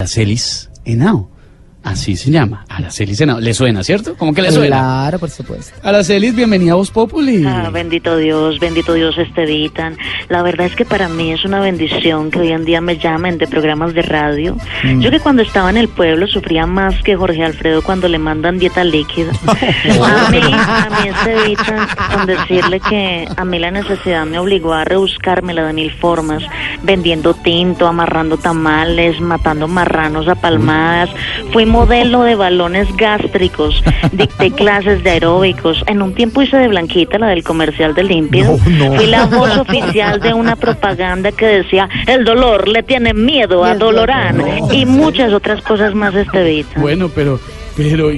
Aracelis Henao. Así se llama. Aracelis Henao. ¿Le suena, cierto? ¿Cómo que le suena? Claro, por supuesto. Aracelis, bienvenida a Voz Populi. Ah, bendito Dios, bendito Dios Estevitan. La verdad es que para mí es una bendición que hoy en día me llamen de programas de radio. Yo que cuando estaba en el pueblo sufría más que Jorge Alfredo cuando le mandan dieta líquida. a mí, a mí Estevitan, con decirle que a mí la necesidad me obligó a rebuscármela de mil formas, vendiendo tinto, amarrando tamales, matando marranos a palmadas. Fui modelo de balones gástricos, dicté clases de aeróbicos. En un tiempo hice de Blanquita, la del comercial de Límpido. Fui la voz oficial de una propaganda que decía, el dolor le tiene miedo a Dolorán. Y muchas otras cosas más, Estevita. Bueno, pero, pero,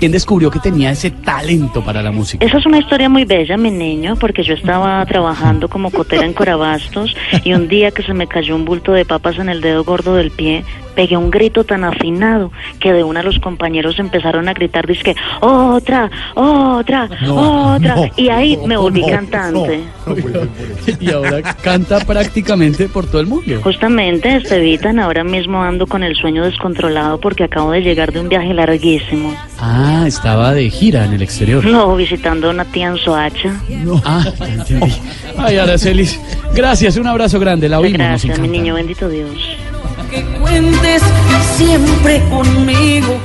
¿quién descubrió que tenía ese talento para la música? Esa es una historia muy bella, mi niño, porque yo estaba trabajando como cotera en Corabastos y un día que se me cayó un bulto de papas en el dedo gordo del pie, pegué un grito tan afinado que de una los compañeros empezaron a gritar, que otra, otra, otra, y ahí me volví cantante. y ahora canta prácticamente por todo el mundo. Justamente, Estevitan, ahora mismo ando con el sueño descontrolado porque acabo de llegar de un viaje larguísimo. Ah, estaba de gira en el exterior. No, visitando a una tía en Soacha. Ah, ya entendí. Ay, Aracelis, gracias, un abrazo grande, la oímos, nos Gracias, mi encanta. niño, bendito Dios. que cuentes siempre conmigo.